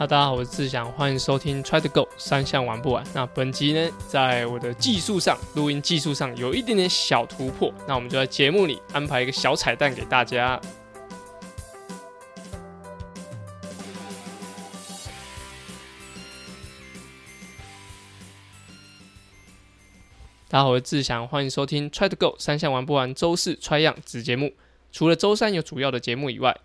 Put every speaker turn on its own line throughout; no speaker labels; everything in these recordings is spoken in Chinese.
哈，大家好，我是志祥，欢迎收听 Try to Go 三项玩不完。那本集呢，在我的技术上，录音技术上有一点点小突破，那我们就在节目里安排一个小彩蛋给大家。大家好，我是志祥，欢迎收听 Try to Go 三项玩不完周四 Try 样子节目。除了周三有主要的节目以外，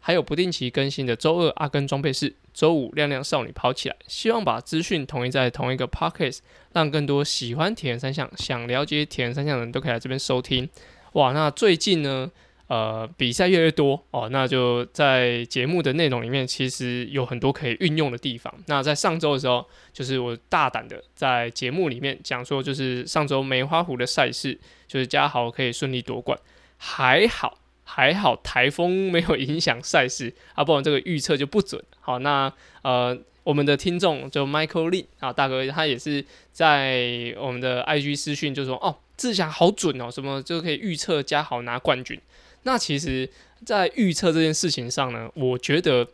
还有不定期更新的周二阿根装备室，周五亮亮少女跑起来。希望把资讯统一在同一个 podcast，让更多喜欢铁人三项、想了解铁人三项的人都可以来这边收听。哇，那最近呢，呃，比赛越来越多哦，那就在节目的内容里面，其实有很多可以运用的地方。那在上周的时候，就是我大胆的在节目里面讲说，就是上周梅花湖的赛事，就是嘉豪可以顺利夺冠，还好。还好台风没有影响赛事 啊，不然这个预测就不准。好，那呃，我们的听众就 Michael Lee 啊，大哥他也是在我们的 IG 私讯就说哦，志祥好准哦，什么就可以预测加好拿冠军。那其实，在预测这件事情上呢，我觉得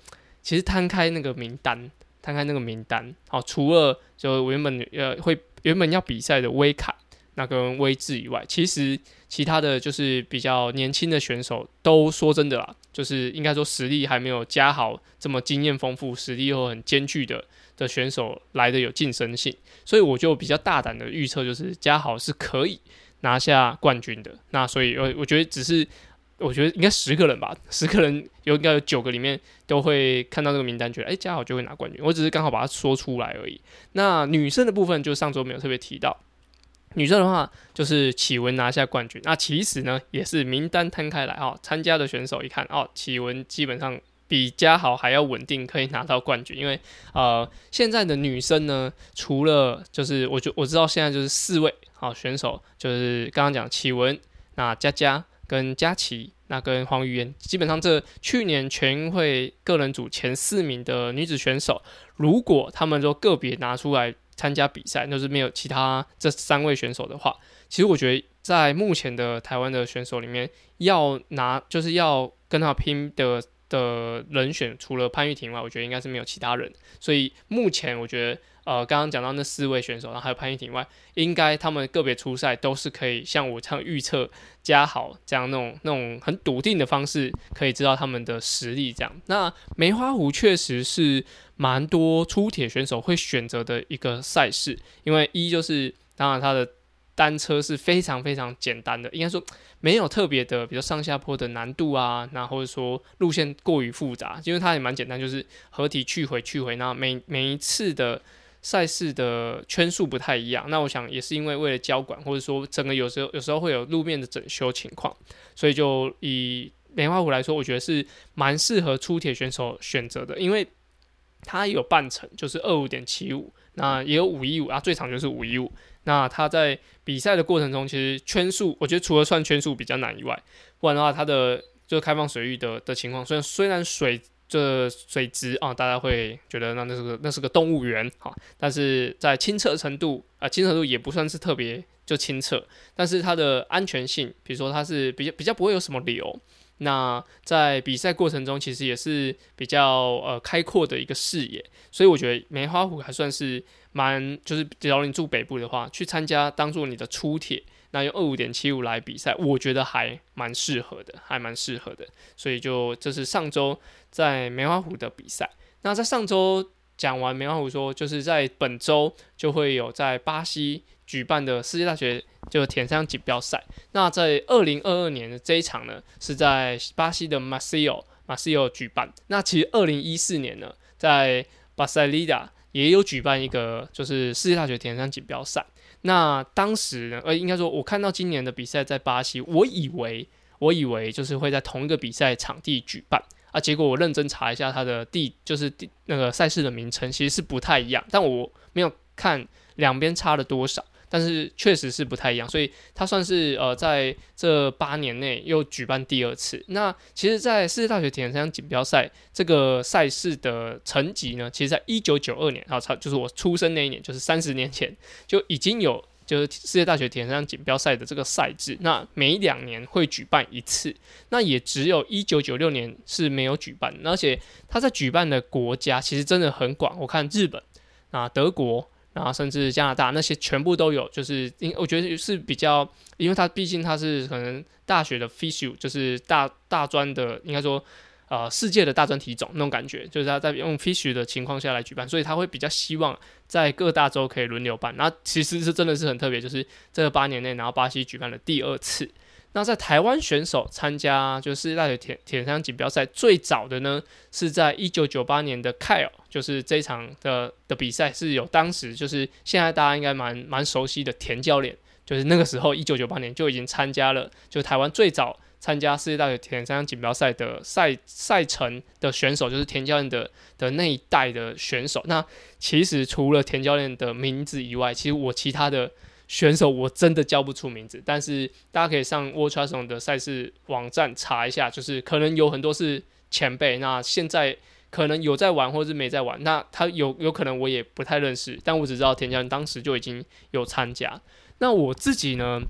其实摊开那个名单，摊开那个名单，好，除了就原本呃会原本要比赛的威卡。那跟威志以外，其实其他的就是比较年轻的选手，都说真的啦，就是应该说实力还没有加好这么经验丰富、实力又很艰巨的的选手来的有竞争性，所以我就比较大胆的预测，就是加好是可以拿下冠军的。那所以，我我觉得只是，我觉得应该十个人吧，十个人有应该有九个里面都会看到这个名单，觉得哎加好就会拿冠军。我只是刚好把它说出来而已。那女生的部分，就上周没有特别提到。女生的话就是启文拿下冠军，那其实呢也是名单摊开来哦，参加的选手一看哦，启文基本上比嘉豪还要稳定，可以拿到冠军。因为呃现在的女生呢，除了就是我就我知道现在就是四位好选手，就是刚刚讲启文、那佳佳跟佳琪，那跟黄玉嫣，基本上这去年全运会个人组前四名的女子选手，如果他们都个别拿出来。参加比赛，就是没有其他这三位选手的话，其实我觉得在目前的台湾的选手里面，要拿就是要跟他拼的的人选，除了潘玉婷外，我觉得应该是没有其他人。所以目前我觉得，呃，刚刚讲到那四位选手，然后还有潘玉婷外，应该他们个别出赛都是可以像我这样预测加好这样那种那种很笃定的方式，可以知道他们的实力。这样，那梅花湖确实是。蛮多出铁选手会选择的一个赛事，因为一就是当然它的单车是非常非常简单的，应该说没有特别的，比如上下坡的难度啊，那或者说路线过于复杂，因为它也蛮简单，就是合体去回去回，那每每一次的赛事的圈数不太一样，那我想也是因为为了交管，或者说整个有时候有时候会有路面的整修情况，所以就以梅花湖来说，我觉得是蛮适合出铁选手选择的，因为。它有半程，就是二五点七五，那也有五一五啊，最长就是五一五。那它在比赛的过程中，其实圈数，我觉得除了算圈数比较难以外，不然的话，它的就开放水域的的情况，虽然虽然水这水质啊，大家会觉得那那是个那是个动物园哈，但是在清澈程度啊，清澈度也不算是特别就清澈，但是它的安全性，比如说它是比较比较不会有什么流。那在比赛过程中，其实也是比较呃开阔的一个视野，所以我觉得梅花湖还算是蛮，就是只要你住北部的话，去参加当做你的出铁，那用二五点七五来比赛，我觉得还蛮适合的，还蛮适合的。所以就这是上周在梅花湖的比赛。那在上周讲完梅花湖，说就是在本周就会有在巴西举办的世界大学。就田山锦标赛，那在二零二二年的这一场呢，是在巴西的马西奥马西奥举办。那其实二零一四年呢，在巴塞利达也有举办一个，就是世界大学田山锦标赛。那当时呢，呃，应该说，我看到今年的比赛在巴西，我以为我以为就是会在同一个比赛场地举办啊，结果我认真查一下它的地，就是地那个赛事的名称，其实是不太一样，但我没有看两边差了多少。但是确实是不太一样，所以它算是呃在这八年内又举办第二次。那其实，在世界大学铁人三锦标赛这个赛事的成绩呢，其实在一九九二年，啊差就是我出生那一年，就是三十年前就已经有就是世界大学田径锦标赛的这个赛制，那每两年会举办一次，那也只有一九九六年是没有举办，而且他在举办的国家其实真的很广，我看日本啊、德国，然后甚至加拿大那些全部都有，就是因我觉得是比较，因为它毕竟它是可能大学的 FISU，就是大大专的，应该说。呃，世界的大专体种那种感觉，就是他在用 fish 的情况下来举办，所以他会比较希望在各大洲可以轮流办。那其实是真的是很特别，就是这八年内，然后巴西举办了第二次。那在台湾选手参加就是世界大学铁铁三锦标赛最早的呢，是在一九九八年的 Kyle，就是这场的的比赛是有当时就是现在大家应该蛮蛮熟悉的田教练，就是那个时候一九九八年就已经参加了，就台湾最早。参加世界大学田三锦标赛的赛赛程的选手，就是田教练的的那一代的选手。那其实除了田教练的名字以外，其实我其他的选手我真的叫不出名字。但是大家可以上 World t r a s o n 的赛事网站查一下，就是可能有很多是前辈。那现在可能有在玩，或者是没在玩。那他有有可能我也不太认识，但我只知道田家人当时就已经有参加。那我自己呢？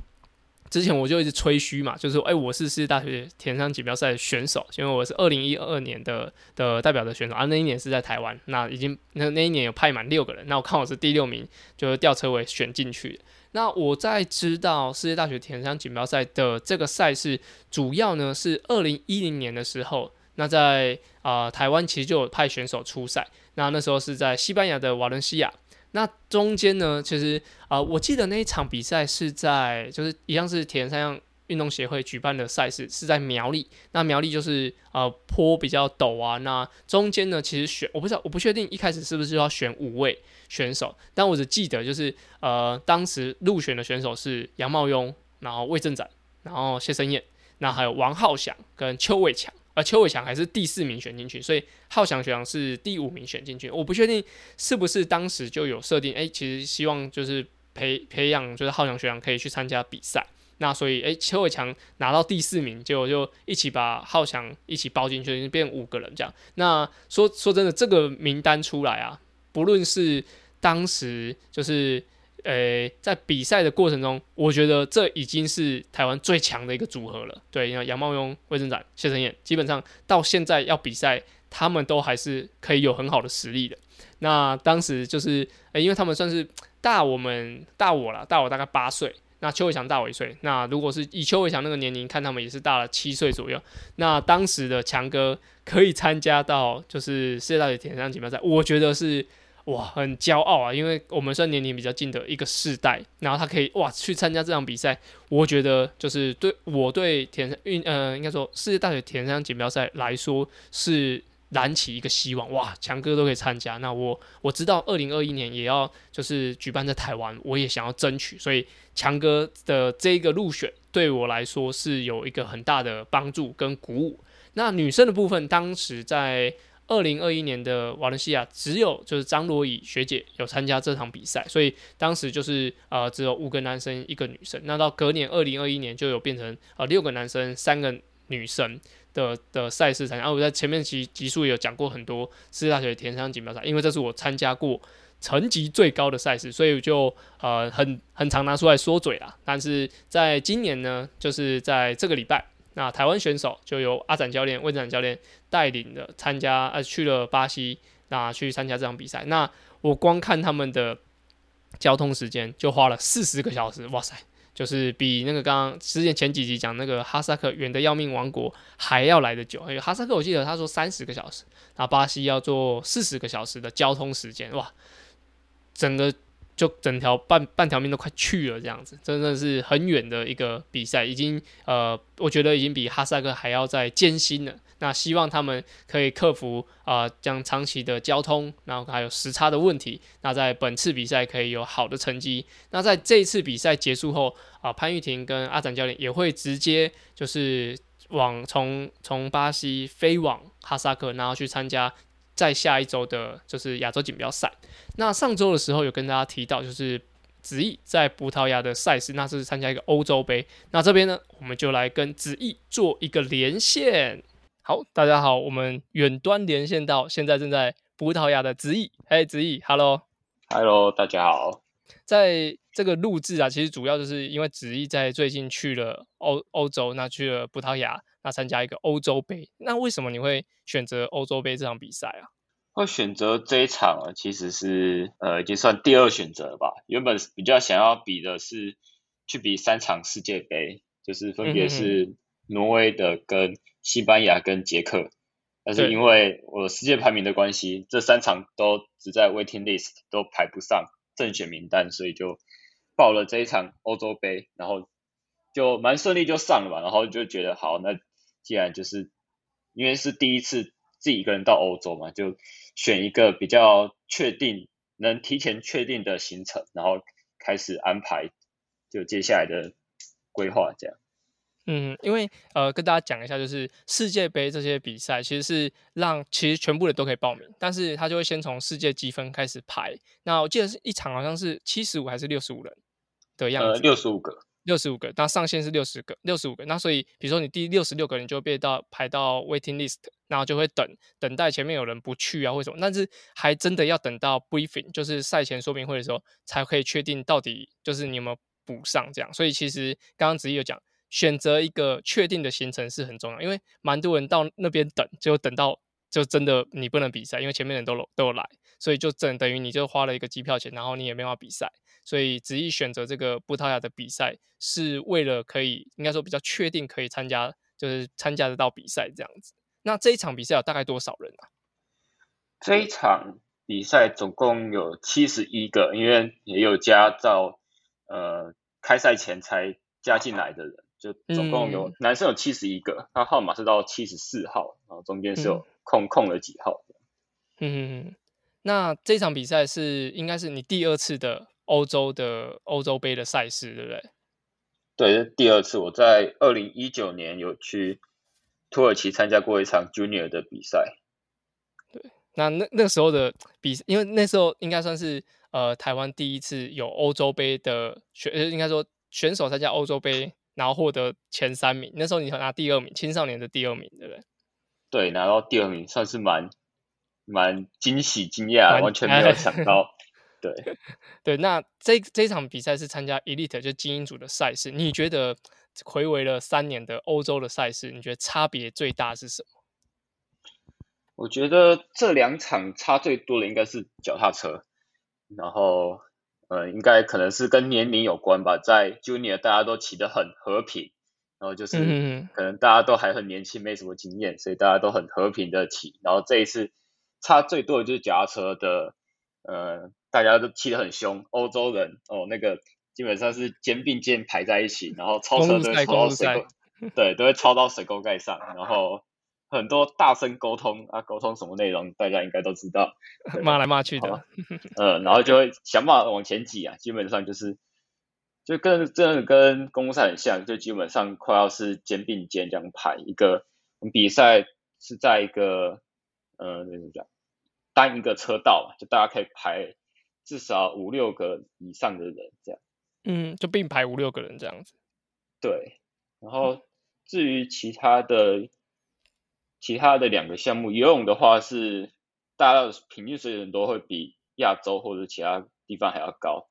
之前我就一直吹嘘嘛，就是说，哎，我是世界大学田径锦标赛选手，因为我是二零一二年的的代表的选手，啊，那一年是在台湾，那已经那那一年有派满六个人，那我看我是第六名，就是吊车尾选进去。那我在知道世界大学田径锦标赛的这个赛事，主要呢是二零一零年的时候，那在啊台湾其实就有派选手出赛，那那时候是在西班牙的瓦伦西亚。那中间呢，其实啊，我记得那一场比赛是在，就是一样是铁人三项运动协会举办的赛事，是在苗栗。那苗栗就是呃坡比较陡啊。那中间呢，其实选我不知道，我不确定一开始是不是要选五位选手，但我只记得就是呃当时入选的选手是杨茂庸，然后魏正展，然后谢生燕，那还有王浩翔跟邱伟强。而邱伟强还是第四名选进去，所以浩翔学长是第五名选进去。我不确定是不是当时就有设定，哎，其实希望就是培培养，就是浩翔学长可以去参加比赛。那所以，哎，邱伟强拿到第四名，结果就一起把浩翔一起包进去，变五个人这样。那说说真的，这个名单出来啊，不论是当时就是。诶，在比赛的过程中，我觉得这已经是台湾最强的一个组合了。对，因为杨茂庸、魏正展、谢承彦，基本上到现在要比赛，他们都还是可以有很好的实力的。那当时就是，因为他们算是大我们大我了，大我大概八岁。那邱伟强大我一岁。那如果是以邱伟强那个年龄看，他们也是大了七岁左右。那当时的强哥可以参加到就是世界大学田径锦标赛，我觉得是。哇，很骄傲啊！因为我们算年龄比较近的一个世代，然后他可以哇去参加这场比赛，我觉得就是对我对田运呃应该说世界大学田径锦标赛来说是燃起一个希望哇，强哥都可以参加，那我我知道二零二一年也要就是举办在台湾，我也想要争取，所以强哥的这个入选对我来说是有一个很大的帮助跟鼓舞。那女生的部分，当时在。二零二一年的瓦伦西亚只有就是张罗以学姐有参加这场比赛，所以当时就是呃只有五个男生一个女生。那到隔年二零二一年就有变成呃六个男生三个女生的的赛事参加。我在前面集集数有讲过很多世界大学田径锦标赛，因为这是我参加过层级最高的赛事，所以就呃很很常拿出来说嘴啦。但是在今年呢，就是在这个礼拜。那台湾选手就由阿展教练、魏展教练带领的参加，呃，去了巴西，那去参加这场比赛。那我光看他们的交通时间就花了四十个小时，哇塞，就是比那个刚刚之前前几集讲那个哈萨克远的要命王国还要来得久。因为哈萨克我记得他说三十个小时，那巴西要做四十个小时的交通时间，哇，整个。就整条半半条命都快去了，这样子真的是很远的一个比赛，已经呃，我觉得已经比哈萨克还要再艰辛了。那希望他们可以克服啊，将长期的交通，然后还有时差的问题。那在本次比赛可以有好的成绩。那在这一次比赛结束后啊，潘玉婷跟阿展教练也会直接就是往从从巴西飞往哈萨克，然后去参加。在下一周的就是亚洲锦标赛。那上周的时候有跟大家提到，就是子毅在葡萄牙的赛事，那是参加一个欧洲杯。那这边呢，我们就来跟子毅做一个连线。好，大家好，我们远端连线到现在正在葡萄牙的子毅。哎，子毅，Hello，Hello，
大家好。
在这个录制啊，其实主要就是因为子毅在最近去了欧欧洲，那去了葡萄牙，那参加一个欧洲杯。那为什么你会选择欧洲杯这场比赛啊？
会选择这一场啊，其实是呃，已经算第二选择吧。原本比较想要比的是去比三场世界杯，就是分别是挪威的、跟西班牙、跟捷克。但是因为我世界排名的关系，这三场都只在 waiting list，都排不上正选名单，所以就。报了这一场欧洲杯，然后就蛮顺利就上了吧，然后就觉得好，那既然就是因为是第一次自己一个人到欧洲嘛，就选一个比较确定能提前确定的行程，然后开始安排就接下来的规划这样。
嗯，因为呃跟大家讲一下，就是世界杯这些比赛其实是让其实全部人都可以报名，但是他就会先从世界积分开始排。那我记得是一场好像是七十五还是六十五人。的样子，
六十五个，
六十五个，那上限是六十个，六十五个。那所以，比如说你第六十六个人就被到排到 waiting list，然后就会等等待前面有人不去啊，或什么。但是还真的要等到 briefing，就是赛前说明会的时候，才可以确定到底就是你有没有补上这样。所以其实刚刚子怡有讲，选择一个确定的行程是很重要，因为蛮多人到那边等，就等到就真的你不能比赛，因为前面人都都来，所以就等等于你就花了一个机票钱，然后你也没法比赛。所以，执意选择这个葡萄牙的比赛，是为了可以应该说比较确定可以参加，就是参加得到比赛这样子。那这一场比赛有大概多少人啊？
这一场比赛总共有七十一个，因为也有加到呃开赛前才加进来的人，就总共有男生有七十一个，他号码是到七十四号，然后中间是有空空了几号。
嗯，那这场比赛是应该是你第二次的。欧洲的欧洲杯的赛事，对不对？
对，第二次我在二零一九年有去土耳其参加过一场 Junior 的比赛。
对，那那那时候的比，因为那时候应该算是呃台湾第一次有欧洲杯的选，应该说选手参加欧洲杯，然后获得前三名。那时候你拿第二名，青少年的第二名，对不对？
对，拿到第二名算是蛮蛮惊喜惊讶，完全没有想 到。对
对，那这这场比赛是参加 Elite 就精英组的赛事。你觉得回违了三年的欧洲的赛事，你觉得差别最大是什么？
我觉得这两场差最多的应该是脚踏车，然后呃，应该可能是跟年龄有关吧。在 Junior 大家都骑得很和平，然后就是可能大家都还很年轻，没什么经验，所以大家都很和平的骑。然后这一次差最多的就是脚踏车的呃。大家都骑得很凶，欧洲人哦，那个基本上是肩并肩排在一起，然后超车都会超到水沟，对，都会超到水沟盖上，然后很多大声沟通啊，沟通什么内容，大家应该都知道，
骂来骂去的，
嗯，然后就会想办法往前挤啊，基本上就是就跟真的跟公赛很像，就基本上快要是肩并肩这样排一个比赛是在一个呃怎么讲单一个车道嘛，就大家可以排。至少五六个以上的人这样，
嗯，就并排五六个人这样子。
对，然后至于其他的其他的两个项目，游泳的话是大家的平均水准都会比亚洲或者其他地方还要高。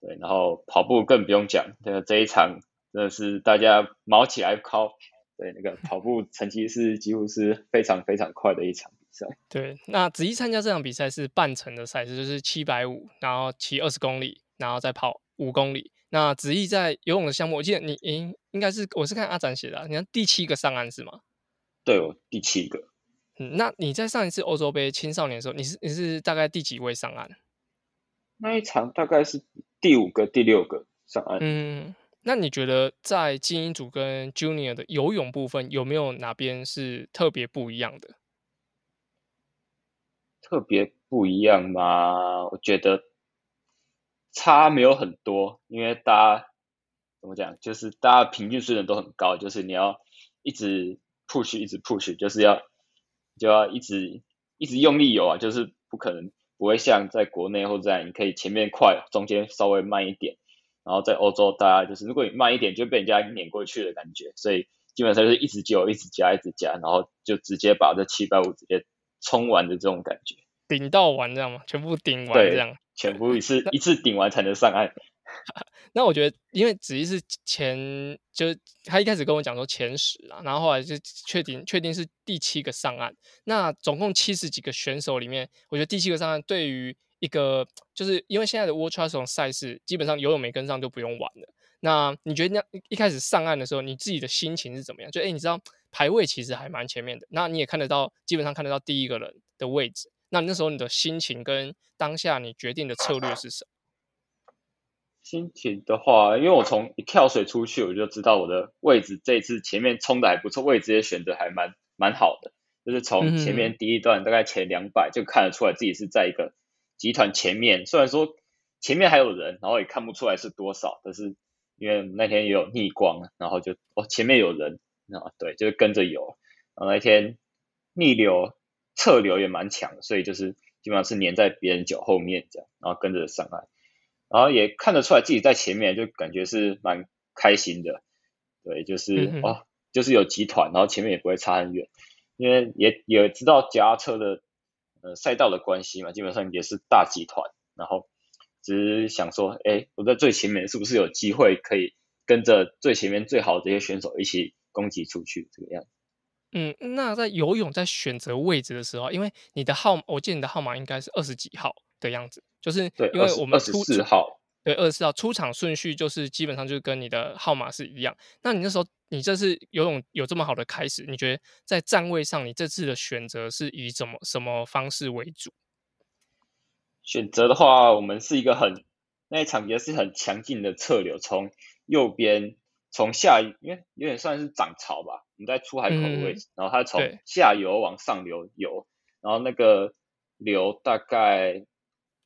对，然后跑步更不用讲，这个这一场真的是大家毛起来靠。对，那个跑步成绩是几乎是非常非常快的一场比赛。
对，那子怡参加这场比赛是半程的赛事，就是七百五，然后骑二十公里，然后再跑五公里。那子怡在游泳的项目，我记得你应应该是我是看阿展写的，你看第七个上岸是吗？
对，我第七个。
嗯，那你在上一次欧洲杯青少年的时候，你是你是大概第几位上岸？
那一场大概是第五个、第六个上岸。
嗯，那你觉得在精英组跟 Junior 的游泳部分，有没有哪边是特别不一样的？
特别不一样吗？我觉得差没有很多，因为大家怎么讲，就是大家平均水准都很高，就是你要一直 push，一直 push，就是要就要一直一直用力游啊，就是不可能不会像在国内或者你可以前面快，中间稍微慢一点，然后在欧洲大家就是如果你慢一点就被人家碾过去的感觉，所以基本上就是一直救，一直加，一直加，然后就直接把这七百五直接。冲完的这种感觉，
顶到完这样吗？全部顶完这样，
全部一次一次顶完才能上岸。
那我觉得，因为子怡是前，就是他一开始跟我讲说前十啊，然后后来就确定确定是第七个上岸。那总共七十几个选手里面，我觉得第七个上岸对于一个，就是因为现在的 World Triathlon 赛事基本上游泳没跟上就不用玩了。那你觉得那一开始上岸的时候，你自己的心情是怎么样？就哎，你知道排位其实还蛮前面的，那你也看得到，基本上看得到第一个人的位置。那那时候你的心情跟当下你决定的策略是什么？
心情的话，因为我从一跳水出去，我就知道我的位置这一次前面冲的还不错，位置也选的还蛮蛮好的。就是从前面第一段大概前两百就看得出来自己是在一个集团前面，虽然说前面还有人，然后也看不出来是多少，但是因为那天也有逆光，然后就哦前面有人啊，对，就是跟着游。然后那天逆流侧流也蛮强，所以就是基本上是粘在别人脚后面这样，然后跟着上来。然后也看得出来自己在前面，就感觉是蛮开心的，对，就是哦，就是有集团，然后前面也不会差很远，因为也也知道夹车的呃赛道的关系嘛，基本上也是大集团，然后只是想说，哎，我在最前面是不是有机会可以跟着最前面最好的这些选手一起攻击出去这个样子？
嗯，那在游泳在选择位置的时候，因为你的号，我记得你的号码应该是二十几号。的样子，就是因为我们出
四号，
对二十四号出场顺序就是基本上就是跟你的号码是一样。那你那时候你这次游泳有这么好的开始，你觉得在站位上你这次的选择是以怎么什么方式为主？
选择的话，我们是一个很那一场也是很强劲的侧流，从右边从下，因为有点算是涨潮吧，我们在出海口的位置，然后它从下游往上流游，然后那个流大概。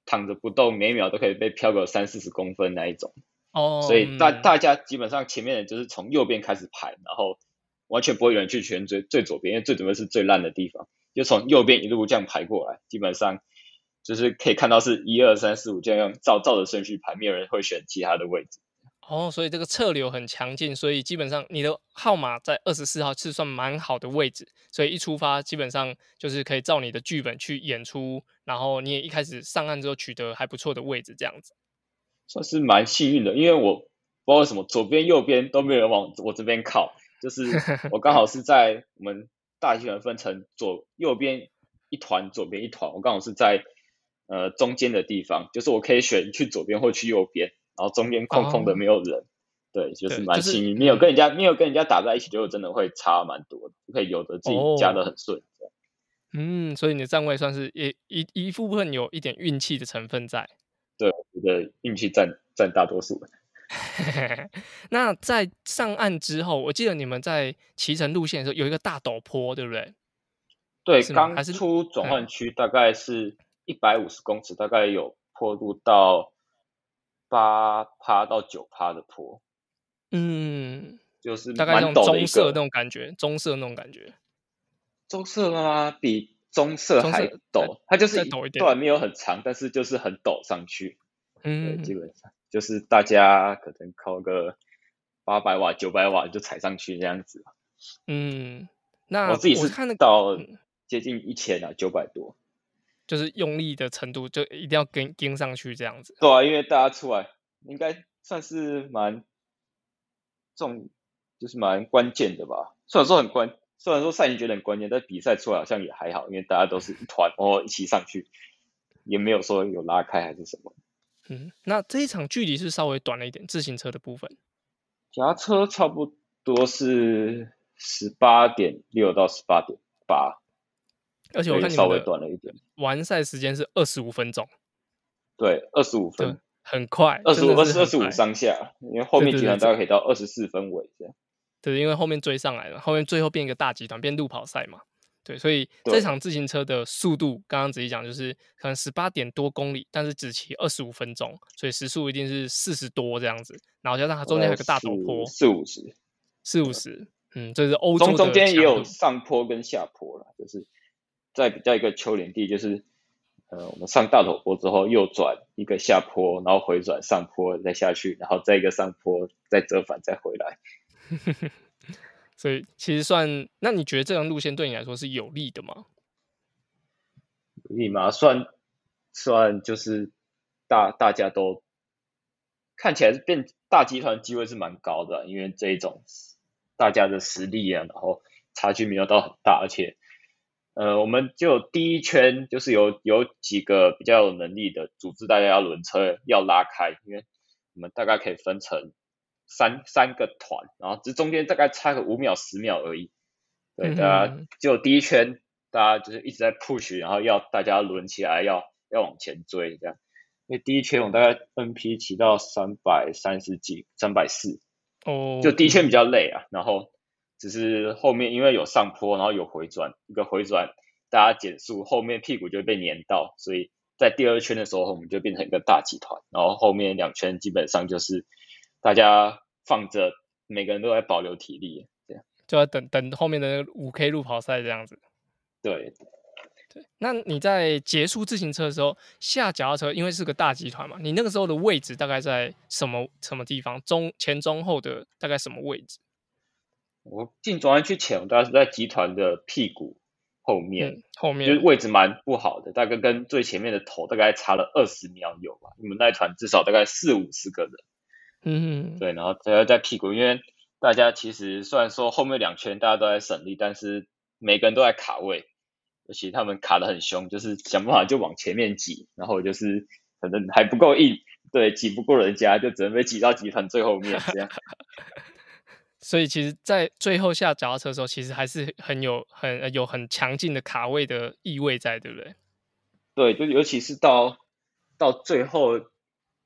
躺着不动，每秒都可以被飘个三四十公分那一种，哦，所以大大家基本上前面的就是从右边开始排，然后完全不会有人去选最最左边，因为最左边是最烂的地方，就从右边一路这样排过来，基本上就是可以看到是一二三四五这样照照着顺序排，没有人会选其他的位置。
哦，所以这个侧流很强劲，所以基本上你的号码在二十四号是算蛮好的位置，所以一出发基本上就是可以照你的剧本去演出，然后你也一开始上岸之后取得还不错的位置，这样子
算是蛮幸运的，因为我不知道为什么左边右边都没有人往我这边靠，就是 我刚好是在我们大集团分成左右边一团，左边一团，我刚好是在呃中间的地方，就是我可以选去左边或去右边。然后中间空空的没有人，对，就是蛮幸运，没有跟人家没有跟人家打在一起，就真的会差蛮多的，可以有的自己加的很顺。
嗯，所以你的站位算是一一一部分有一点运气的成分在。
对，我觉得运气占占大多数。
那在上岸之后，我记得你们在骑乘路线的时候有一个大陡坡，对不对？
对，刚出转换区大概是一百五十公尺，大概有坡度到。八趴到九趴的坡，嗯，就是
大概那种棕色那种感觉，棕色那种感觉，
棕色吗？比棕色还陡，它就是一段没有很长，但是就是很陡上去，嗯，基。本上就是大家可能靠个八百瓦、九百瓦就踩上去这样子，
嗯，那
我自己是看得到接近一千啊，九百多。
就是用力的程度，就一定要跟跟上去这样子。
对啊，因为大家出来应该算是蛮重，就是蛮关键的吧。虽然说很关，虽然说赛前觉得很关键，但比赛出来好像也还好，因为大家都是一团，然后一起上去，也没有说有拉开还是什么。
嗯，那这一场距离是稍微短了一点，自行车的部分。
夹车差不多是十八点六到十八点八。
而且我看
稍微短了一点，
完赛时间是二十五分钟，
对，二十五分，
很快，
二十五二十二十五上下，因为后面集团大概可以到二十四分尾这样。
对，因为后面追上来了，后面最后变一个大集团，变路跑赛嘛。对，所以这场自行车的速度，刚刚仔细讲就是可能十八点多公里，但是只骑二十五分钟，所以时速一定是四十多这样子。然后加上它中间还有个大陡坡，
四五十，
四五十，嗯，这是欧洲
中间也有上坡跟下坡了，就是。在比较一个丘陵地，就是呃，我们上大陡坡之后右转一个下坡，然后回转上坡再下去，然后再一个上坡再折返再回来。
所以其实算，那你觉得这条路线对你来说是有利的吗？
有利吗？算算就是大大家都看起来是变大集团机会是蛮高的，因为这一种大家的实力啊，然后差距没有到很大，而且呃，我们就第一圈就是有有几个比较有能力的组织，大家要轮车要拉开，因为我们大概可以分成三三个团，然后这中间大概差个五秒十秒而已，对，大家就第一圈大家就是一直在 push，然后要大家轮起来，要要往前追这样。因为第一圈我大概 NP 骑到三百三十几，三百四，
哦，
就第一圈比较累啊，然后只是后面因为有上坡，然后有回转，一个回转大家减速，后面屁股就会被粘到，所以在第二圈的时候我们就变成一个大集团，然后后面两圈基本上就是大家放着，每个人都在保留体力，这样
就要等等后面的五 K 路跑赛这样子，
对。
那你在结束自行车的时候下脚踏车，因为是个大集团嘛，你那个时候的位置大概在什么什么地方？中前中后的大概什么位置？
我进转弯区前，我大概是在集团的屁股后面，
后面
就是位置蛮不好的，大概跟最前面的头大概差了二十秒有吧。你们那一团至少大概四五十个人，
嗯，
对，然后在在屁股，因为大家其实虽然说后面两圈大家都在省力，但是每个人都在卡位。而且他们卡的很凶，就是想办法就往前面挤，然后就是可能还不够硬，对，挤不过人家，就只能被挤到集团最后面这样。
所以其实，在最后下脚踏车的时候，其实还是很有很有很强劲的卡位的意味在，对不对？
对，就尤其是到到最后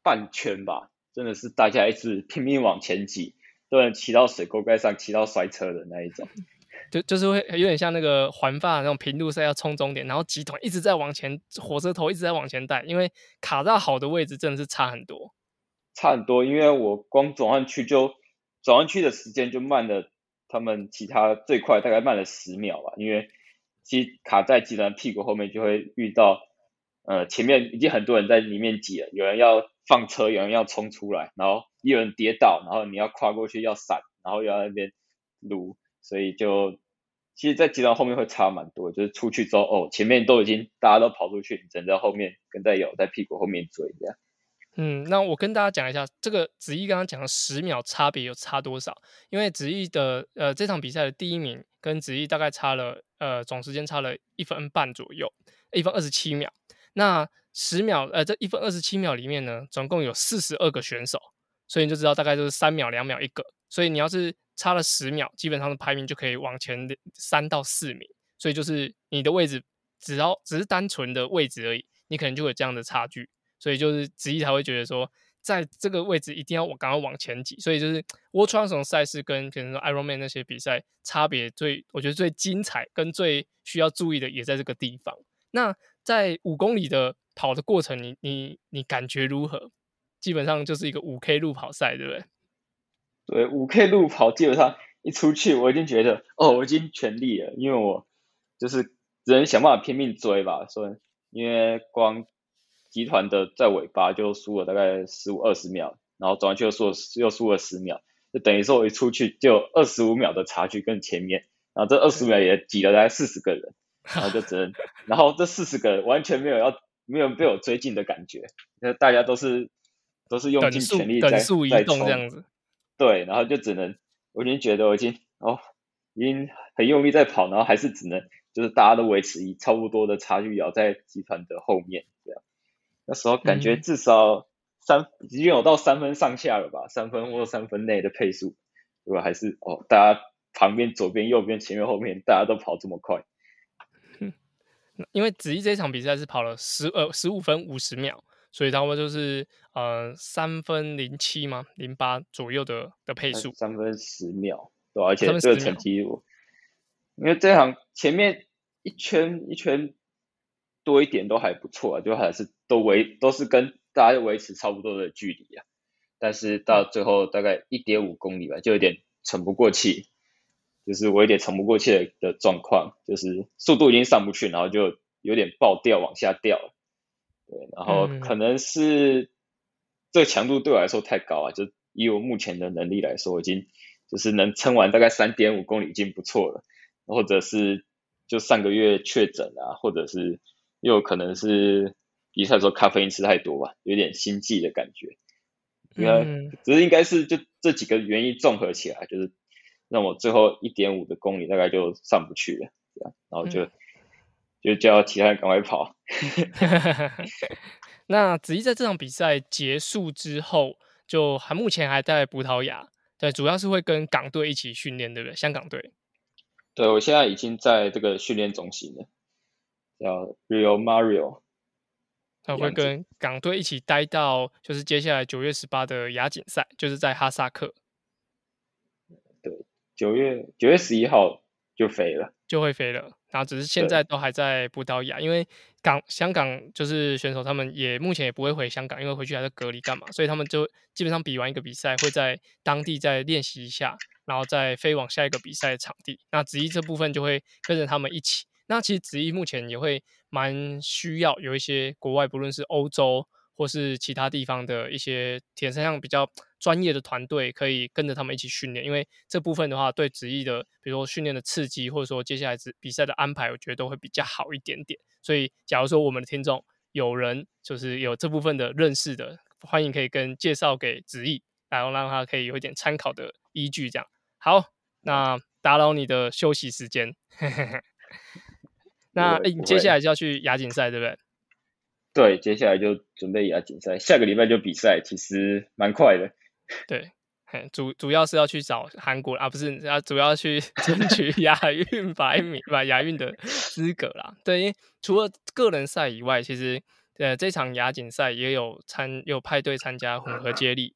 半圈吧，真的是大家一直拼命往前挤，都能骑到水沟盖上，骑到摔车的那一种。
就就是会有点像那个环法那种平路赛要冲终点，然后集团一直在往前，火车头一直在往前带，因为卡到好的位置真的是差很多，
差很多。因为我光转换区就转弯区的时间就慢了，他们其他最快大概慢了十秒吧。因为其实卡在集团屁股后面就会遇到，呃，前面已经很多人在里面挤了，有人要放车，有人要冲出来，然后有人跌倒，然后你要跨过去要闪，然后又要那边撸。所以就，其实，在集团后面会差蛮多，就是出去之后，哦，前面都已经大家都跑出去，你只能在后面跟在有在屁股后面追这样。
嗯，那我跟大家讲一下，这个子毅刚刚讲的十秒差别有差多少？因为子毅的呃这场比赛的第一名跟子毅大概差了呃总时间差了一分半左右，一分二十七秒。那十秒呃这一分二十七秒里面呢，总共有四十二个选手，所以你就知道大概就是三秒两秒一个，所以你要是。差了十秒，基本上的排名就可以往前三到四名，所以就是你的位置，只要只是单纯的位置而已，你可能就有这样的差距，所以就是子毅才会觉得说，在这个位置一定要我赶快往前挤，所以就是 w o r l 赛事跟比如说 Ironman 那些比赛差别最，我觉得最精彩跟最需要注意的也在这个地方。那在五公里的跑的过程，你你你感觉如何？基本上就是一个五 K 路跑赛，对不对？
对，五 K 路跑基本上一出去，我已经觉得哦，我已经全力了，因为我就是只能想办法拼命追吧。所以因为光集团的在尾巴就输了大概十五二十秒，然后转弯区又输又输了十秒，就等于说我一出去就二十五秒的差距跟前面，然后这二十秒也挤了大概四十个人，然后就只能，然后这四十个人完全没有要没有被我追进的感觉，那大家都是都是用尽全力在在冲
这样子。
对，然后就只能，我已经觉得我已经哦，已经很用力在跑，然后还是只能，就是大家都维持一差不多的差距，咬在集团的后面这样。那时候感觉至少三已经有到三分上下了吧，三分或三分内的配速，如果还是哦，大家旁边左边右边前面后面大家都跑这么快。
因为子怡这场比赛是跑了十呃十五分五十秒。所以他们就是呃三分零七嘛？零八左右的的配速，
三分十秒，对，而且这个成绩，因为这场前面一圈一圈多一点都还不错啊，就还是都维都是跟大家维持差不多的距离啊，但是到最后大概一点五公里吧，就有点喘不过气，就是我有点喘不过气的的状况，就是速度已经上不去，然后就有点爆掉往下掉。对，然后可能是这个强度对我来说太高啊，就以我目前的能力来说，已经就是能撑完大概三点五公里已经不错了，或者是就上个月确诊啊，或者是又可能是比赛时候咖啡因吃太多吧，有点心悸的感觉。因为只是应该是就这几个原因综合起来，就是让我最后一点五的公里大概就上不去了，这样，然后就就叫其他人赶快跑。
那子怡在这场比赛结束之后，就还目前还在葡萄牙，对，主要是会跟港队一起训练，对不对？香港队。
对，我现在已经在这个训练中心了，叫 Rio Mario。
他会跟港队一起待到，就是接下来九月十八的亚锦赛，就是在哈萨克。
对，九月九月十一号就飞了，
就会飞了。然后只是现在都还在葡萄牙，因为港香港就是选手他们也目前也不会回香港，因为回去还在隔离干嘛，所以他们就基本上比完一个比赛，会在当地再练习一下，然后再飞往下一个比赛场地。那子怡这部分就会跟着他们一起。那其实子怡目前也会。蛮需要有一些国外，不论是欧洲或是其他地方的一些铁三项比较专业的团队，可以跟着他们一起训练。因为这部分的话，对职业的，比如说训练的刺激，或者说接下来比赛的安排，我觉得都会比较好一点点。所以，假如说我们的听众有人就是有这部分的认识的，欢迎可以跟介绍给子毅，然后让他可以有一点参考的依据。这样好，那打扰你的休息时间。那哎，你接下来就要去亚锦赛，对不对？
对，接下来就准备亚锦赛，下个礼拜就比赛，其实蛮快的。
对，主主要是要去找韩国啊，不是要主要去 争取亚运百米吧，亚运的资格啦。对，因为除了个人赛以外，其实呃这场亚锦赛也有参有派队参加混合接力，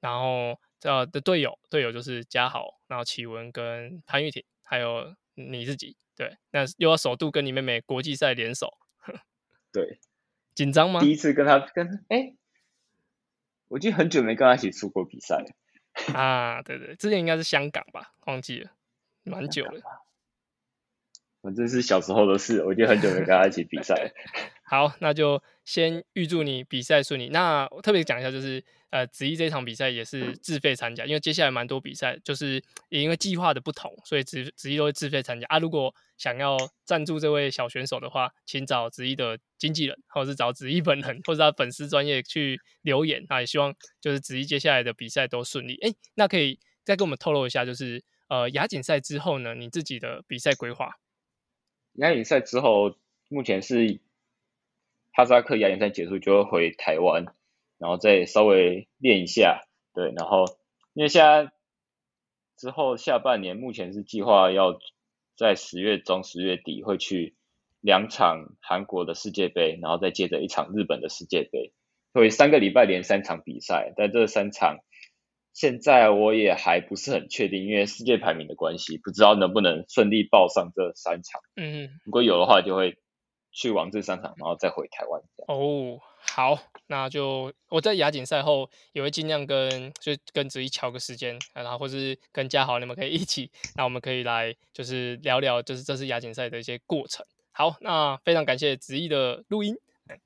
然后呃的队友队友就是嘉豪，然后启文跟潘玉婷，还有你自己。对，那又要首度跟你妹妹国际赛联手，
对，
紧张吗？
第一次跟她跟哎，我记得很久没跟她一起出国比赛了
啊，对对，之前应该是香港吧，忘记了，蛮久了，
反正是小时候的事，我已经很久没跟她一起比赛。
好，那就先预祝你比赛顺利。那我特别讲一下，就是。呃，子怡这场比赛也是自费参加，因为接下来蛮多比赛，就是也因为计划的不同，所以子子怡都会自费参加啊。如果想要赞助这位小选手的话，请找子怡的经纪人，或者是找子怡本人，或者他粉丝专业去留言。那也希望就是子怡接下来的比赛都顺利。哎，那可以再跟我们透露一下，就是呃亚锦赛之后呢，你自己的比赛规划？
亚锦赛之后，目前是哈萨克亚锦赛结束就会回台湾。然后再稍微练一下，对，然后因为现在之后下半年目前是计划要在十月中、十月底会去两场韩国的世界杯，然后再接着一场日本的世界杯，所以三个礼拜连三场比赛。但这三场现在我也还不是很确定，因为世界排名的关系，不知道能不能顺利报上这三场。嗯，如果有的话，就会去往这三场，然后再回台湾。
哦。好，那就我在亚锦赛后也会尽量跟就跟子怡敲个时间，然后或是跟嘉豪你们可以一起，那我们可以来就是聊聊，就是这次亚锦赛的一些过程。好，那非常感谢子怡的录音，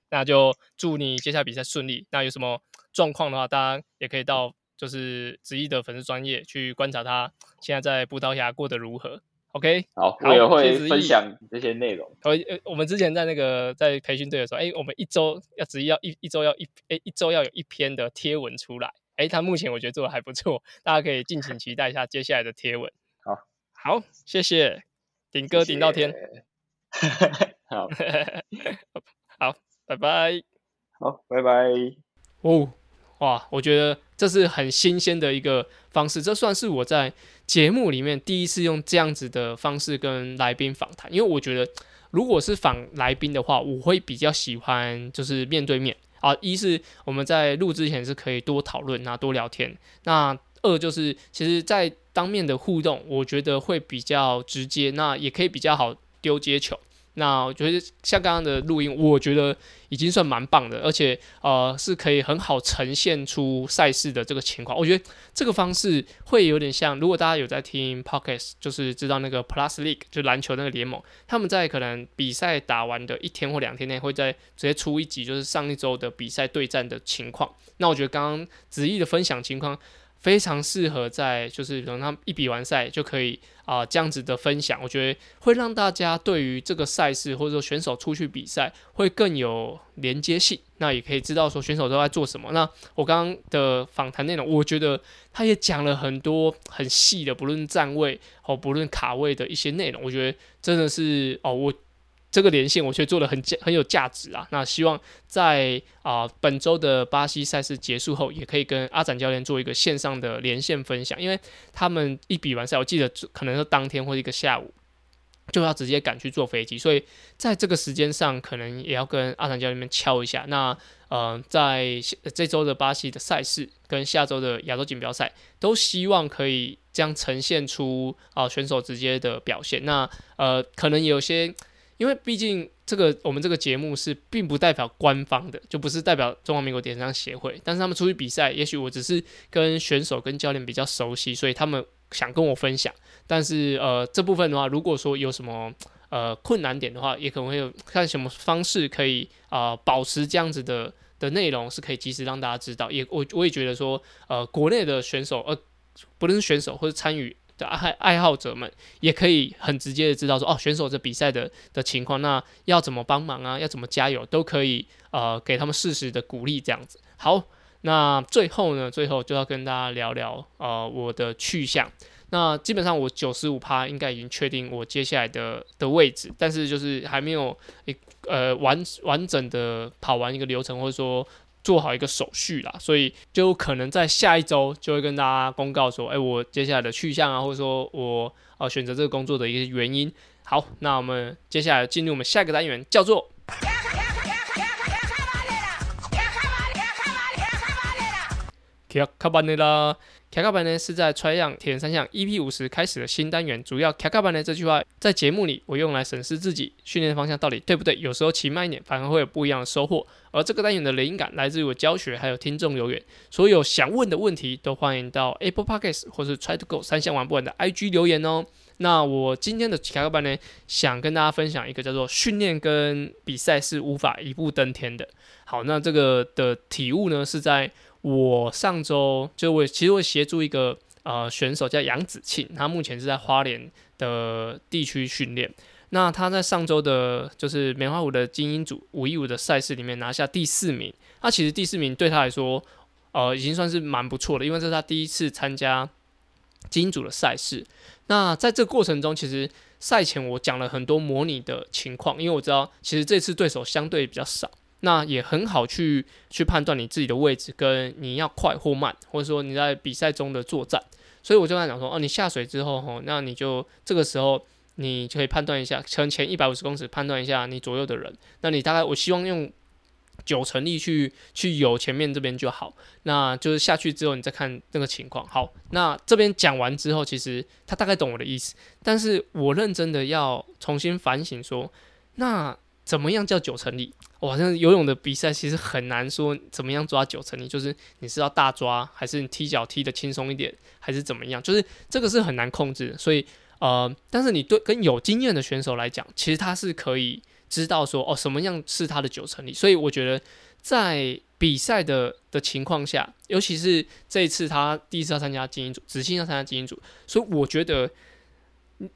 那就祝你接下来比赛顺利。那有什么状况的话，大家也可以到就是子怡的粉丝专业去观察他现在在葡萄牙过得如何。OK，
好，我也会分享这些内容。
呃，我们之前在那个在培训队的时候，哎，我们一周要只要一一周要一哎一周要有一篇的贴文出来。哎，他目前我觉得做的还不错，大家可以敬请期待一下接下来的贴文。
好，
好，谢谢顶哥顶到天。
好，
好，拜拜。
好，拜拜。
哦，哇，我觉得这是很新鲜的一个方式，这算是我在。节目里面第一次用这样子的方式跟来宾访谈，因为我觉得如果是访来宾的话，我会比较喜欢就是面对面啊。一是我们在录之前是可以多讨论啊，多聊天。那二就是其实，在当面的互动，我觉得会比较直接，那也可以比较好丢接球。那我觉得像刚刚的录音，我觉得已经算蛮棒的，而且呃是可以很好呈现出赛事的这个情况。我觉得这个方式会有点像，如果大家有在听 podcast，就是知道那个 Plus League 就篮球那个联盟，他们在可能比赛打完的一天或两天内，会在直接出一集，就是上一周的比赛对战的情况。那我觉得刚刚子毅的分享情况。非常适合在就是等他们一比完赛就可以啊这样子的分享，我觉得会让大家对于这个赛事或者说选手出去比赛会更有连接性，那也可以知道说选手都在做什么。那我刚刚的访谈内容，我觉得他也讲了很多很细的，不论站位或不论卡位的一些内容，我觉得真的是哦我。这个连线我觉得做的很很有价值啊！那希望在啊本周的巴西赛事结束后，也可以跟阿展教练做一个线上的连线分享，因为他们一比完赛，我记得可能是当天或一个下午就要直接赶去坐飞机，所以在这个时间上，可能也要跟阿展教练们敲一下。那呃，在这周的巴西的赛事跟下周的亚洲锦标赛，都希望可以这样呈现出啊选手直接的表现。那呃，可能有些。因为毕竟这个我们这个节目是并不代表官方的，就不是代表中华民国电商协会。但是他们出去比赛，也许我只是跟选手跟教练比较熟悉，所以他们想跟我分享。但是呃这部分的话，如果说有什么呃困难点的话，也可能会有看什么方式可以啊保持这样子的的内容是可以及时让大家知道。也我我也觉得说呃国内的选手呃不论是选手或者参与。的爱爱好者们也可以很直接的知道说哦选手这比赛的的情况，那要怎么帮忙啊？要怎么加油？都可以呃给他们适时的鼓励这样子。好，那最后呢，最后就要跟大家聊聊呃我的去向。那基本上我九十五趴应该已经确定我接下来的的位置，但是就是还没有一呃完完整的跑完一个流程，或者说。做好一个手续啦，所以就可能在下一周就会跟大家公告说，哎，我接下来的去向啊，或者说我呃选择这个工作的一些原因。好，那我们接下来进入我们下一个单元，叫做。卡巴内拉，卡卡班呢是在 Try 样铁人三项 EP 五十开始的新单元，主要卡卡班呢这句话在节目里我用来审视自己训练的方向到底对不对，有时候骑慢一点反而会有不一样的收获。而这个单元的灵感来自于我教学，还有听众留言，所有想问的问题都欢迎到 Apple Podcast 或是 Try to Go 三项玩不完的 IG 留言哦。那我今天的卡卡班呢，想跟大家分享一个叫做训练跟比赛是无法一步登天的。好，那这个的体悟呢是在。我上周就我其实会协助一个呃选手叫杨子庆，他目前是在花莲的地区训练。那他在上周的就是棉花湖的精英组五一五的赛事里面拿下第四名。那其实第四名对他来说，呃，已经算是蛮不错的，因为这是他第一次参加精英组的赛事。那在这个过程中，其实赛前我讲了很多模拟的情况，因为我知道其实这次对手相对比较少。那也很好去去判断你自己的位置，跟你要快或慢，或者说你在比赛中的作战。所以我就在讲说，哦，你下水之后，吼，那你就这个时候你就可以判断一下，从前一百五十公尺判断一下你左右的人。那你大概我希望用九成力去去游前面这边就好。那就是下去之后你再看那个情况。好，那这边讲完之后，其实他大概懂我的意思，但是我认真的要重新反省说，那。怎么样叫九成力？我好，像游泳的比赛其实很难说怎么样抓九成力，就是你是要大抓，还是你踢脚踢的轻松一点，还是怎么样？就是这个是很难控制。所以呃，但是你对跟有经验的选手来讲，其实他是可以知道说哦，什么样是他的九成力。所以我觉得在比赛的的情况下，尤其是这一次他第一次要参加精英组，子欣要参加精英组，所以我觉得。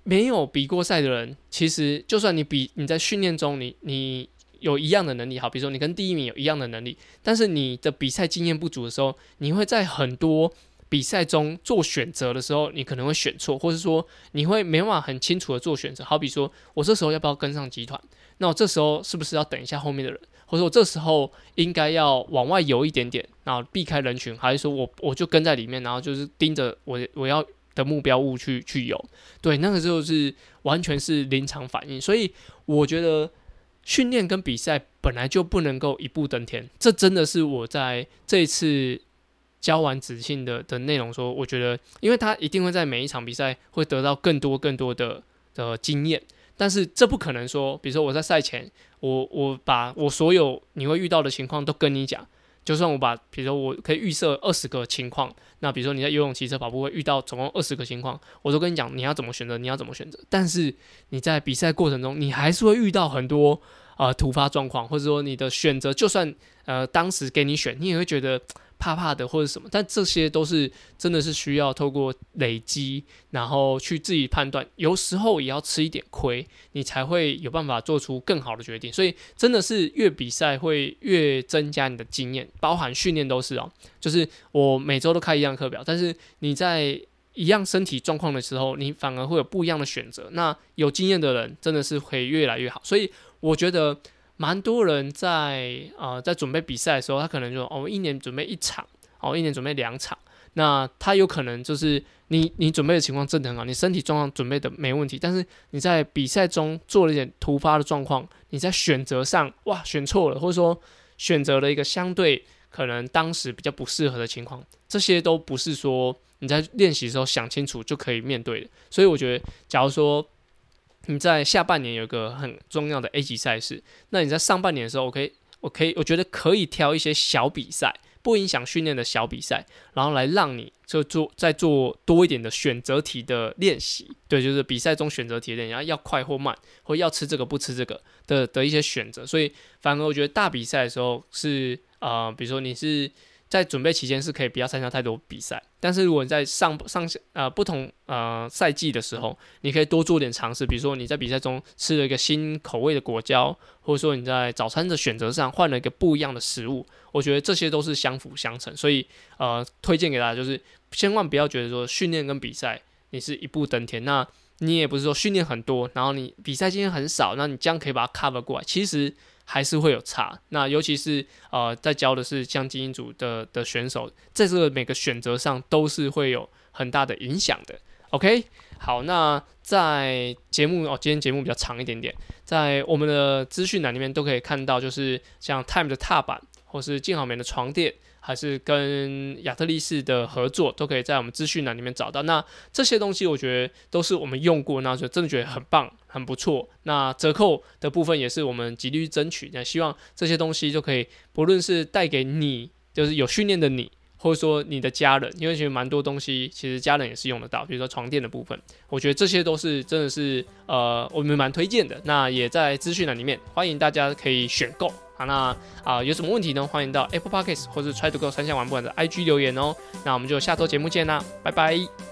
没有比过赛的人，其实就算你比你在训练中，你你有一样的能力，好，比如说你跟第一名有一样的能力，但是你的比赛经验不足的时候，你会在很多比赛中做选择的时候，你可能会选错，或者说你会没办法很清楚的做选择。好比说我这时候要不要跟上集团？那我这时候是不是要等一下后面的人？或者我这时候应该要往外游一点点，然后避开人群，还是说我我就跟在里面，然后就是盯着我我要。的目标物去去游，对，那个时候是完全是临场反应，所以我觉得训练跟比赛本来就不能够一步登天，这真的是我在这一次教完子信的的内容说，我觉得，因为他一定会在每一场比赛会得到更多更多的的经验，但是这不可能说，比如说我在赛前，我我把我所有你会遇到的情况都跟你讲。就算我把，比如说我可以预设二十个情况，那比如说你在游泳、骑车、跑步会遇到总共二十个情况，我都跟你讲你要怎么选择，你要怎么选择。但是你在比赛过程中，你还是会遇到很多呃突发状况，或者说你的选择，就算呃当时给你选，你也会觉得怕怕的或者什么，但这些都是真的是需要透过累积，然后去自己判断，有时候也要吃一点亏，你才会有办法做出更好的决定。所以真的是越比赛会越增加你的经验，包含训练都是哦。就是我每周都开一样课表，但是你在一样身体状况的时候，你反而会有不一样的选择。那有经验的人真的是会越来越好，所以我觉得。蛮多人在呃在准备比赛的时候，他可能就哦一年准备一场，哦一年准备两场，那他有可能就是你你准备的情况真的很好，你身体状况准备的没问题，但是你在比赛中做了一点突发的状况，你在选择上哇选错了，或者说选择了一个相对可能当时比较不适合的情况，这些都不是说你在练习的时候想清楚就可以面对的，所以我觉得假如说。你在下半年有个很重要的 A 级赛事，那你在上半年的时候，我可以，我可以，我觉得可以挑一些小比赛，不影响训练的小比赛，然后来让你就做再做多一点的选择题的练习。对，就是比赛中选择题练，然后要快或慢，或要吃这个不吃这个的的一些选择。所以反而我觉得大比赛的时候是呃，比如说你是。在准备期间是可以不要参加太多比赛，但是如果你在上上下呃不同呃赛季的时候，你可以多做点尝试，比如说你在比赛中吃了一个新口味的果胶，或者说你在早餐的选择上换了一个不一样的食物，我觉得这些都是相辅相成，所以呃推荐给大家就是千万不要觉得说训练跟比赛你是一步登天，那你也不是说训练很多，然后你比赛经验很少，那你这样可以把它 cover 过来，其实。还是会有差，那尤其是呃，在教的是像精英组的的选手，在这个每个选择上都是会有很大的影响的。OK，好，那在节目哦，今天节目比较长一点点，在我们的资讯栏里面都可以看到，就是像 Time 的踏板，或是静好眠的床垫。还是跟亚特力士的合作，都可以在我们资讯栏里面找到。那这些东西，我觉得都是我们用过，那就真的觉得很棒，很不错。那折扣的部分也是我们极力争取。那希望这些东西就可以，不论是带给你，就是有训练的你，或者说你的家人，因为其实蛮多东西，其实家人也是用得到。比如说床垫的部分，我觉得这些都是真的是呃，我们蛮推荐的。那也在资讯栏里面，欢迎大家可以选购。那啊，有什么问题呢？欢迎到 Apple Podcasts 或者 Try to Go 三项玩不完的 IG 留言哦。那我们就下周节目见啦，拜拜。